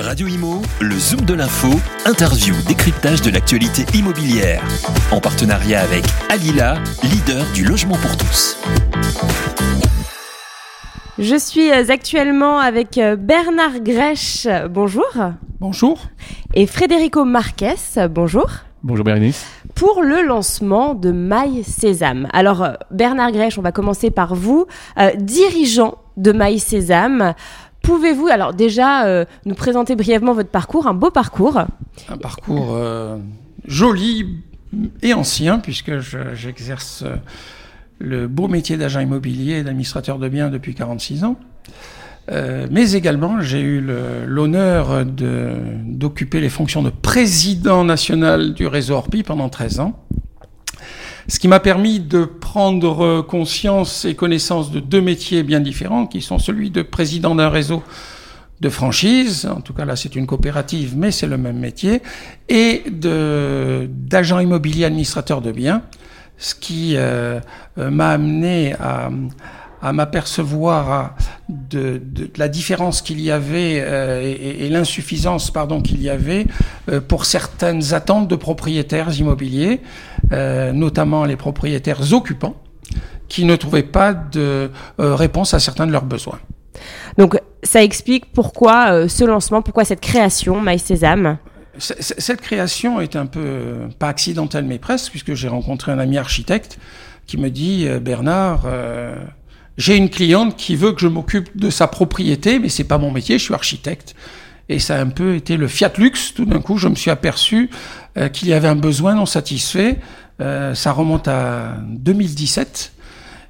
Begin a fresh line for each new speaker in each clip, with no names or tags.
Radio Imo, le Zoom de l'info, interview, décryptage de l'actualité immobilière. En partenariat avec Alila, leader du logement pour tous.
Je suis euh, actuellement avec euh, Bernard Grèche, bonjour.
Bonjour.
Et Frédérico Marques, bonjour.
Bonjour Bérénice.
Pour le lancement de My Sésame. Alors euh, Bernard Grèche, on va commencer par vous, dirigeant de My Sésame. Pouvez-vous alors déjà nous présenter brièvement votre parcours, un beau parcours
Un parcours joli et ancien puisque j'exerce le beau métier d'agent immobilier et d'administrateur de biens depuis 46 ans. Euh, mais également, j'ai eu l'honneur d'occuper les fonctions de président national du réseau Orpi pendant 13 ans. Ce qui m'a permis de prendre conscience et connaissance de deux métiers bien différents, qui sont celui de président d'un réseau de franchise, en tout cas là c'est une coopérative, mais c'est le même métier, et d'agent immobilier administrateur de biens, ce qui euh, euh, m'a amené à, à m'apercevoir de, la différence qu'il y avait euh, et, l'insuffisance pardon qu'il y avait euh, pour certaines attentes de propriétaires immobiliers, euh, notamment les propriétaires occupants, qui ne trouvaient pas de réponse à certains de leurs besoins.
Donc ça explique pourquoi ce lancement, pourquoi cette création My Sésame?
Cette création est un peu, pas accidentelle, mais presque, puisque j'ai rencontré un ami architecte qui me dit, euh, Bernard, euh, j'ai une cliente qui veut que je m'occupe de sa propriété, mais c'est pas mon métier, je suis architecte. Et ça a un peu été le Fiat Lux. Tout d'un coup, je me suis aperçu euh, qu'il y avait un besoin non satisfait. ça remonte à 2017.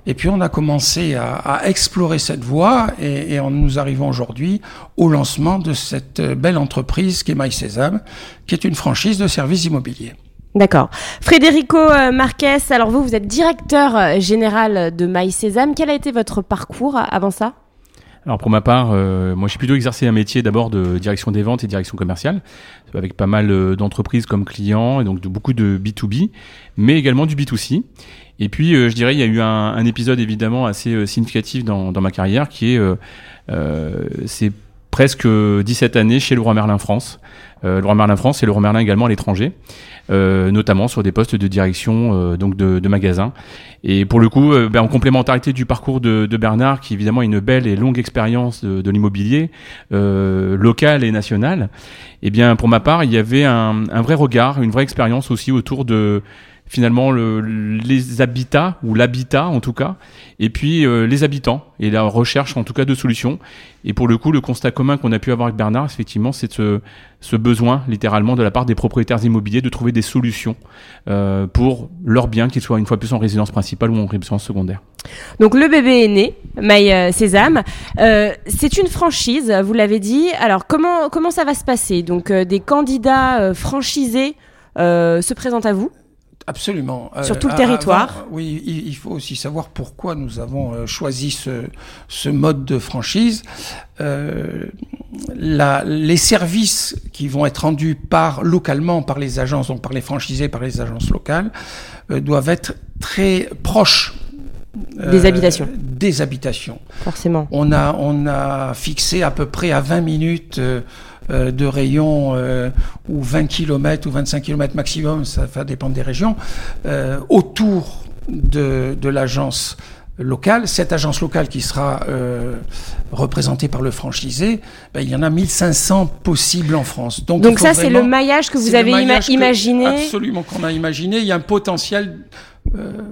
Et puis on a commencé à, explorer cette voie et, et nous arrivons aujourd'hui au lancement de cette belle entreprise qui est MySesam, qui est une franchise de services immobiliers.
D'accord. Frédérico euh, Marques, alors vous, vous êtes directeur euh, général de MySesam. Quel a été votre parcours avant ça?
Alors pour ma part, euh, moi j'ai plutôt exercé un métier d'abord de direction des ventes et direction commerciale, avec pas mal d'entreprises comme clients et donc de beaucoup de B2B, mais également du B2C. Et puis, euh, je dirais, il y a eu un, un épisode évidemment assez euh, significatif dans, ma carrière, qui est, euh, c'est presque 17 années chez le Roi Merlin France. Le Roi Merlin France et le Roi Merlin également à l'étranger, notamment sur des postes de direction donc de, de magasins. Et pour le coup, ben, en complémentarité du parcours de, de, Bernard, qui évidemment a une belle et longue expérience de, de l'immobilier local et national, eh bien pour ma part, il y avait un, un vrai regard, une vraie expérience aussi autour de finalement le, les habitats ou l'habitat en tout cas, et puis euh, les habitants et la recherche en tout cas de solutions. Et pour le coup, le constat commun qu'on a pu avoir avec Bernard, effectivement, c'est ce, ce, besoin littéralement de la part des propriétaires immobiliers de trouver des solutions euh, pour leurs biens, qu'ils soient une fois plus en résidence principale ou en résidence secondaire.
Donc le bébé est né, My euh, Sésame. Euh, c'est une franchise, vous l'avez dit. Alors comment comment ça va se passer? Donc euh, des candidats franchisés se présentent à vous?
Absolument.
Sur tout le territoire.
oui, il, faut aussi savoir pourquoi nous avons euh, choisi ce, ce, mode de franchise. Euh, la, les services qui vont être rendus par localement par les agences, donc par les franchisés, par les agences locales, euh, doivent être très proches
des habitations.
Des habitations.
Forcément.
On a, on a fixé à peu près à 20 minutes euh, de rayon euh, ou 20 km ou 25 km maximum, ça va dépendre des régions, euh, autour de, de l'agence locale. Cette agence locale qui sera euh, représentée par le franchisé, ben, il y en a 1500 possibles en France.
Donc, Donc ça, c'est le maillage que vous avez imaginé
Absolument, qu'on a imaginé. Il y a un potentiel euh,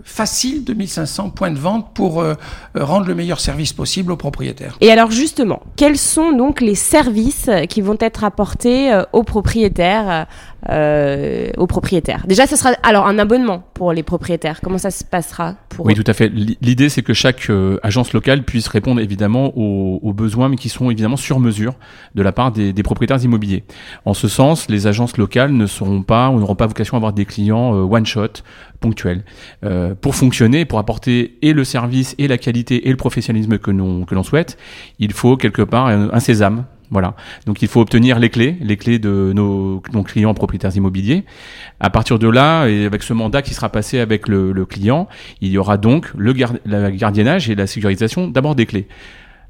facile de 1500 points de vente pour euh, rendre le meilleur service possible aux propriétaires.
Et alors justement, quels sont donc les services qui vont être apportés euh, aux propriétaires euh, aux propriétaires. Déjà, ce sera alors un abonnement pour les propriétaires. Comment ça se passera pour
Oui, tout à fait. L'idée, c'est que chaque euh, agence locale puisse répondre évidemment aux, aux, besoins, mais qui sont évidemment sur mesure de la part des, des, propriétaires immobiliers. En ce sens, les agences locales ne seront pas ou n'auront pas vocation à avoir des clients euh, one shot ponctuels. Euh, pour fonctionner, pour apporter et le service et la qualité et le professionnalisme que l'on que l'on souhaite, il faut quelque part un, un sésame voilà. Donc il faut obtenir les clés, les clés de nos, clients propriétaires immobiliers. À partir de là, et avec ce mandat qui sera passé avec le client, il y aura donc le, gardiennage et la sécurisation d'abord des clés.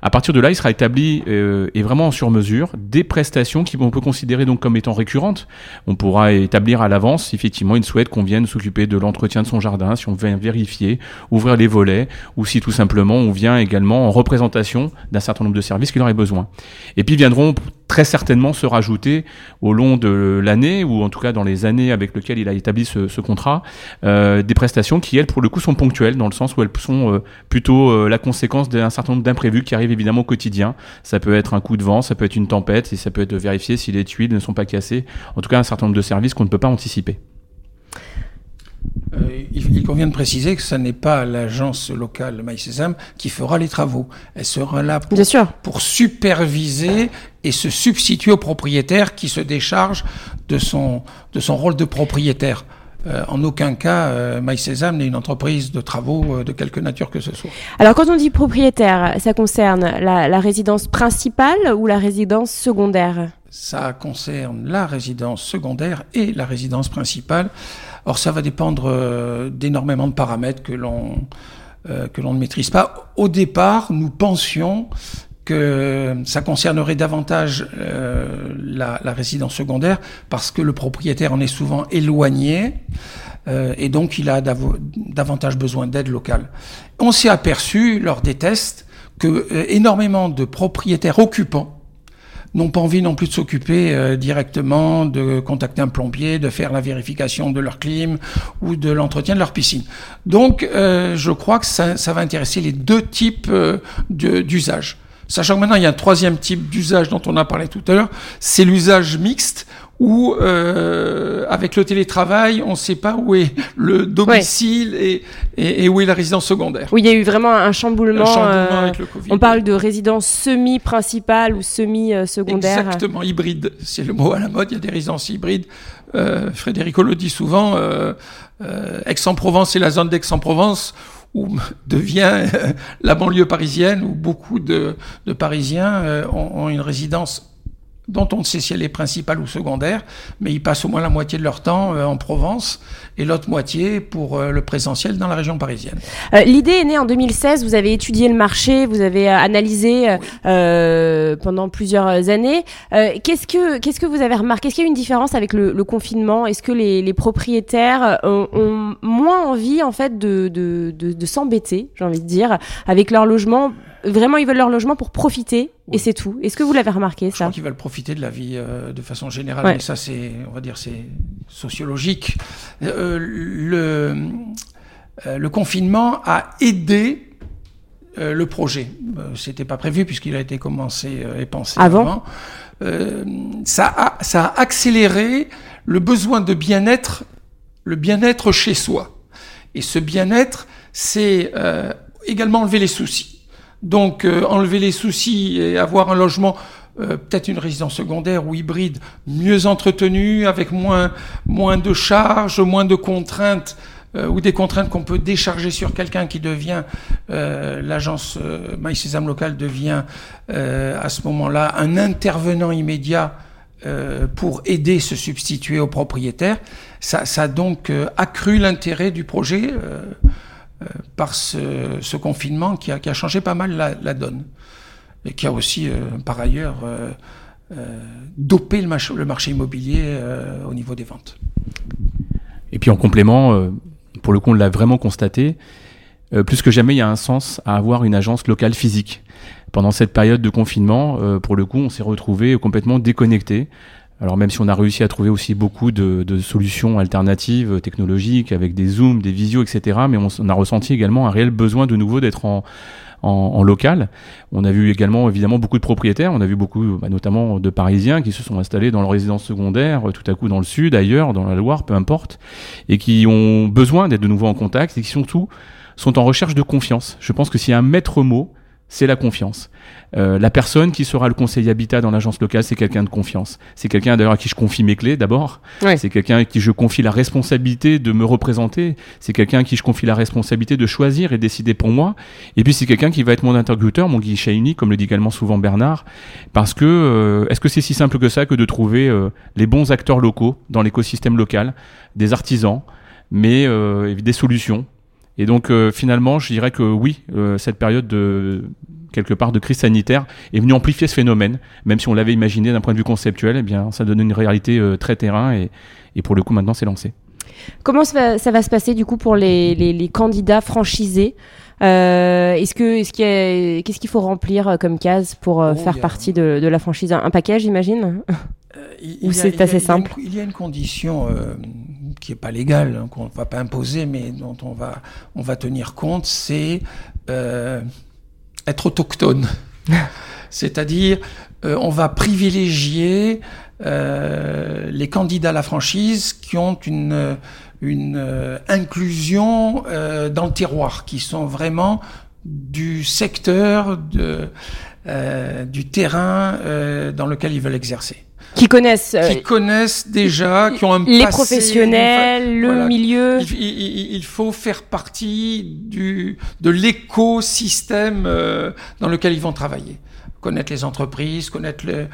À partir de là, il sera établi euh, et vraiment sur mesure des prestations qui on peut considérer donc comme étant récurrentes. On pourra établir à l'avance, effectivement, il souhaite qu'on vienne s'occuper de l'entretien de son jardin, si on vient vérifier, ouvrir les volets, ou si tout simplement on vient également en représentation d'un certain nombre de services qu'il aurait besoin. Et puis viendront très certainement se rajouter au long de l'année, ou en tout cas dans les années avec lesquelles il a établi ce, ce contrat, euh, des prestations qui, elles, pour le coup, sont ponctuelles, dans le sens où elles sont euh, plutôt euh, la conséquence d'un certain nombre d'imprévus qui arrivent évidemment au quotidien. Ça peut être un coup de vent, ça peut être une tempête, et ça peut être de vérifier si les tuiles ne sont pas cassées. En tout cas, un certain nombre de services qu'on ne peut pas anticiper.
Euh, il, convient de préciser que ce n'est pas l'agence locale Maïs Sésame qui fera les travaux. Elle sera là pour, pour, superviser et se substituer au propriétaire qui se décharge de son, de son rôle de propriétaire. Euh, en aucun cas, euh, Sésame n'est une entreprise de travaux euh, de quelque nature que ce soit.
Alors, quand on dit propriétaire, ça concerne la, la résidence principale ou la résidence secondaire?
Ça concerne la résidence secondaire et la résidence principale. Or, ça va dépendre euh, d'énormément de paramètres que l'on que l'on ne maîtrise pas. Au départ, nous pensions que ça concernerait davantage euh, la, la, résidence secondaire parce que le propriétaire en est souvent éloigné euh, et donc il a davantage besoin d'aide locale. On s'est aperçu lors des tests que euh, énormément de propriétaires occupants n'ont pas envie non plus de s'occuper euh, directement, de contacter un plombier, de faire la vérification de leur clim ou de l'entretien de leur piscine. Donc, euh, je crois que ça, ça, va intéresser les deux types euh, d'usage. Sachant que maintenant, il y a un troisième type d'usage dont on a parlé tout à l'heure, c'est l'usage mixte, où euh, avec le télétravail, on ne sait pas où est le domicile et, et, et, où est la résidence secondaire.
Oui, il y a eu vraiment un chamboulement. Un chamboulement euh, avec le COVID. On parle de résidence semi-principale ou semi-secondaire.
Exactement, hybride. C'est le mot à la mode. Il y a des résidences hybrides. Euh, Frédérico le dit souvent. Euh, euh Aix-en-Provence et la zone d'Aix-en-Provence où devient la banlieue parisienne où beaucoup de, Parisiens euh, ont une résidence dont on ne sait si elle est principale ou secondaire, mais ils passent au moins la moitié de leur temps euh, en Provence et l'autre moitié pour euh, le présentiel dans la région parisienne.
Euh, L'idée est née en 2016, vous avez étudié le marché, vous avez euh, analysé oui. pendant plusieurs années. Qu'est-ce que qu'est-ce que vous avez remarqué? Est-ce qu'il y a une différence avec le, le confinement? Est-ce que les, les propriétaires ont, ont, moins envie en fait de, de, de, de s'embêter, j'ai envie de dire, avec leur logement Vraiment, ils veulent leur logement pour profiter et c'est tout. Est-ce que vous l'avez remarqué
Je
ça
crois qu'ils veulent profiter de la vie euh, de façon générale, ouais. mais ça c'est, on va dire, c'est sociologique. Euh, le, euh, le confinement a aidé euh, le projet. Euh, c'était pas prévu puisqu'il a été commencé et pensé
avant.
avant. ça a ça a accéléré le besoin de bien-être, le bien-être chez soi. Et ce bien-être, c'est également enlever les soucis. Donc euh, enlever les soucis et avoir un logement, euh, peut-être une résidence secondaire ou hybride, mieux entretenu, avec moins, moins de charges, moins de contraintes euh, ou des contraintes qu'on peut décharger sur quelqu'un qui devient, l'agence euh, Maïs Sésame locale devient à ce moment-là un intervenant immédiat pour aider, se substituer au propriétaire. Ça, ça a donc accru l'intérêt du projet. Euh, par ce, ce, confinement qui a, changé pas mal la, donne et qui a aussi, euh, par ailleurs, euh, dopé le, marché, immobilier au niveau des ventes.
Et puis en complément, pour le coup, on l'a vraiment constaté, plus que jamais, il y a un sens à avoir une agence locale physique. Pendant cette période de confinement, pour le coup, on s'est retrouvé complètement déconnecté alors même si on a réussi à trouver aussi beaucoup de, de solutions alternatives euh, technologiques avec des zooms, des visios, etc. Mais on, a ressenti également un réel besoin de nouveau d'être en, en, en, local. On a vu également évidemment beaucoup de propriétaires, on a vu beaucoup bah, notamment de Parisiens qui se sont installés dans leur résidence secondaire, euh, tout à coup dans le sud, ailleurs, dans la Loire, peu importe, et qui ont besoin d'être de nouveau en contact et qui surtout sont en recherche de confiance. Je pense que s'il y a un maître mot, c'est la confiance. Euh, la personne qui sera le conseiller habitat dans l'agence locale, c'est quelqu'un de confiance. C'est quelqu'un d'ailleurs à qui je confie mes clés d'abord.
Ouais.
C'est quelqu'un à qui je confie la responsabilité de me représenter. C'est quelqu'un à qui je confie la responsabilité de choisir et décider pour moi. Et puis c'est quelqu'un qui va être mon interlocuteur, mon guichet unique, comme le dit également souvent Bernard. Parce que euh, est-ce que c'est si simple que ça que de trouver euh, les bons acteurs locaux dans l'écosystème local, des artisans, mais euh, des solutions et donc euh, finalement, je dirais que oui, euh, cette période de quelque part de crise sanitaire est venu amplifier ce phénomène, même si on l'avait imaginé d'un point de vue conceptuel, eh bien ça donne une réalité très terrain et, et pour le coup maintenant c'est lancé.
Comment ça va, ça va, se passer du coup pour les, les, les candidats franchisés? Euh, Est-ce que, est-ce qu'il y a, qu'est-ce qu'il faut remplir comme case pour oh, faire partie de, de, la franchise? Un paquet, j'imagine? Ou c'est assez simple?
Il y a une condition euh, qui n'est pas légale, hein, qu'on ne va pas imposer, mais dont on va, on va tenir compte, c'est euh, être autochtone. C'est-à-dire, euh, on va privilégier euh, les candidats à la franchise qui ont une, une inclusion dans le terroir, qui sont vraiment du secteur, de, du terrain dans lequel ils veulent exercer
qui connaissent
qui connaissent déjà qui ont un
les professionnels le milieu.
Il, il, faut faire partie du de l'écosystème dans lequel ils vont travailler. Connaître les entreprises connaître le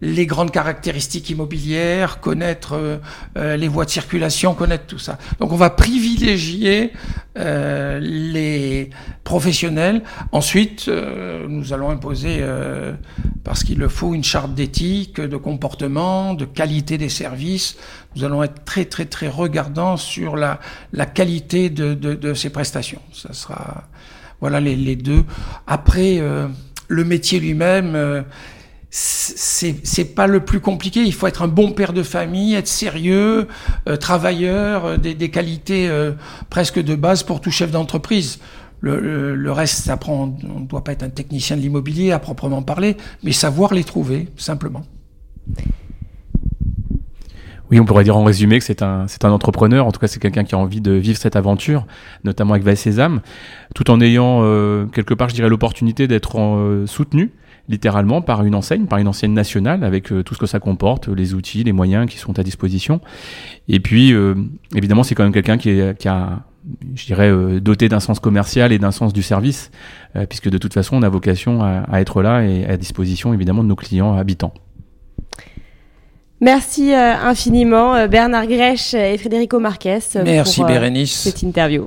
les grandes caractéristiques immobilières, connaître euh, euh, les voies de circulation, connaître tout ça. Donc on va privilégier euh, les professionnels. Ensuite, nous allons imposer, parce qu'il le faut, une charte d'éthique, de comportement, de qualité des services. Nous allons être très très très regardants sur la, la qualité de, de, de ces prestations. Ça sera voilà les, les deux. Après, le métier lui-même c'est pas le plus compliqué. Il faut être un bon père de famille, être sérieux, euh, travailleur, euh, des, des, qualités euh, presque de base pour tout chef d'entreprise. Le, le, reste, ça prend. On ne doit pas être un technicien de l'immobilier à proprement parler, mais savoir les trouver simplement.
Oui, on pourrait dire en résumé que c'est un, c'est un entrepreneur. En tout cas, c'est quelqu'un qui a envie de vivre cette aventure, notamment avec Val Sésame, tout en ayant quelque part, je dirais, l'opportunité d'être soutenu littéralement par une enseigne, par une enseigne nationale, avec euh, tout ce que ça comporte, les outils, les moyens qui sont à disposition. Et puis, euh, évidemment, c'est quand même quelqu'un qui, qui a je dirais, euh, doté d'un sens commercial et d'un sens du service, puisque de toute façon, on a vocation à, à, être là et à disposition, évidemment, de nos clients habitants.
Merci infiniment, Bernard Grèche et Frédérico Marques.
Merci, pour, Bérénice.
Cette interview.